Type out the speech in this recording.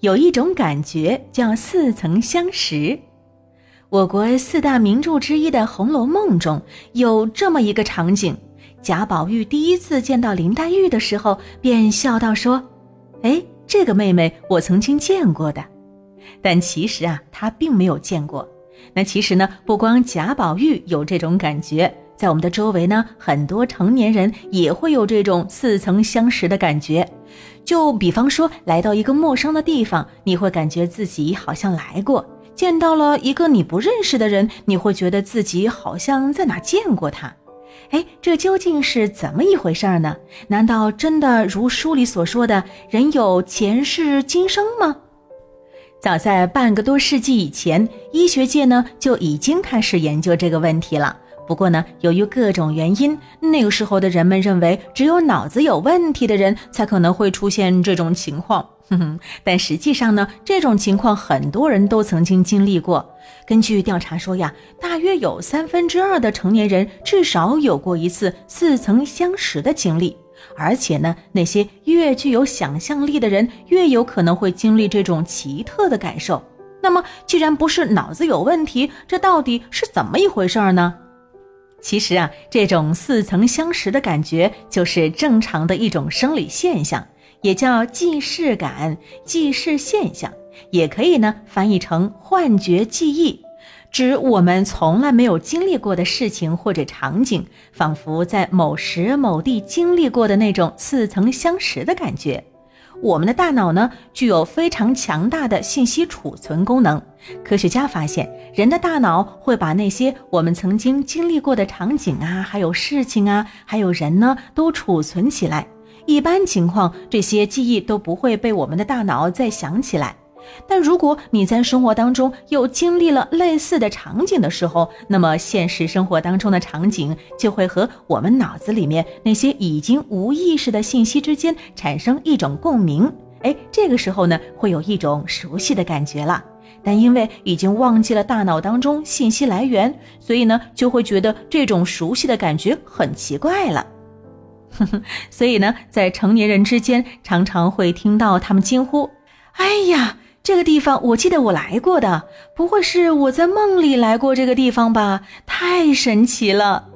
有一种感觉叫似曾相识。我国四大名著之一的《红楼梦》中有这么一个场景：贾宝玉第一次见到林黛玉的时候，便笑道说：“哎，这个妹妹我曾经见过的。”但其实啊，他并没有见过。那其实呢，不光贾宝玉有这种感觉，在我们的周围呢，很多成年人也会有这种似曾相识的感觉。就比方说，来到一个陌生的地方，你会感觉自己好像来过；见到了一个你不认识的人，你会觉得自己好像在哪见过他。哎，这究竟是怎么一回事呢？难道真的如书里所说的人有前世今生吗？早在半个多世纪以前，医学界呢就已经开始研究这个问题了。不过呢，由于各种原因，那个时候的人们认为，只有脑子有问题的人才可能会出现这种情况。哼哼，但实际上呢，这种情况很多人都曾经经历过。根据调查说呀，大约有三分之二的成年人至少有过一次似曾相识的经历。而且呢，那些越具有想象力的人，越有可能会经历这种奇特的感受。那么，既然不是脑子有问题，这到底是怎么一回事呢？其实啊，这种似曾相识的感觉，就是正常的一种生理现象，也叫既视感、既视现象，也可以呢翻译成幻觉记忆。指我们从来没有经历过的事情或者场景，仿佛在某时某地经历过的那种似曾相识的感觉。我们的大脑呢，具有非常强大的信息储存功能。科学家发现，人的大脑会把那些我们曾经经历过的场景啊，还有事情啊，还有人呢，都储存起来。一般情况，这些记忆都不会被我们的大脑再想起来。但如果你在生活当中又经历了类似的场景的时候，那么现实生活当中的场景就会和我们脑子里面那些已经无意识的信息之间产生一种共鸣。哎，这个时候呢，会有一种熟悉的感觉了。但因为已经忘记了大脑当中信息来源，所以呢，就会觉得这种熟悉的感觉很奇怪了。所以呢，在成年人之间，常常会听到他们惊呼：“哎呀！”这个地方我记得我来过的，不会是我在梦里来过这个地方吧？太神奇了！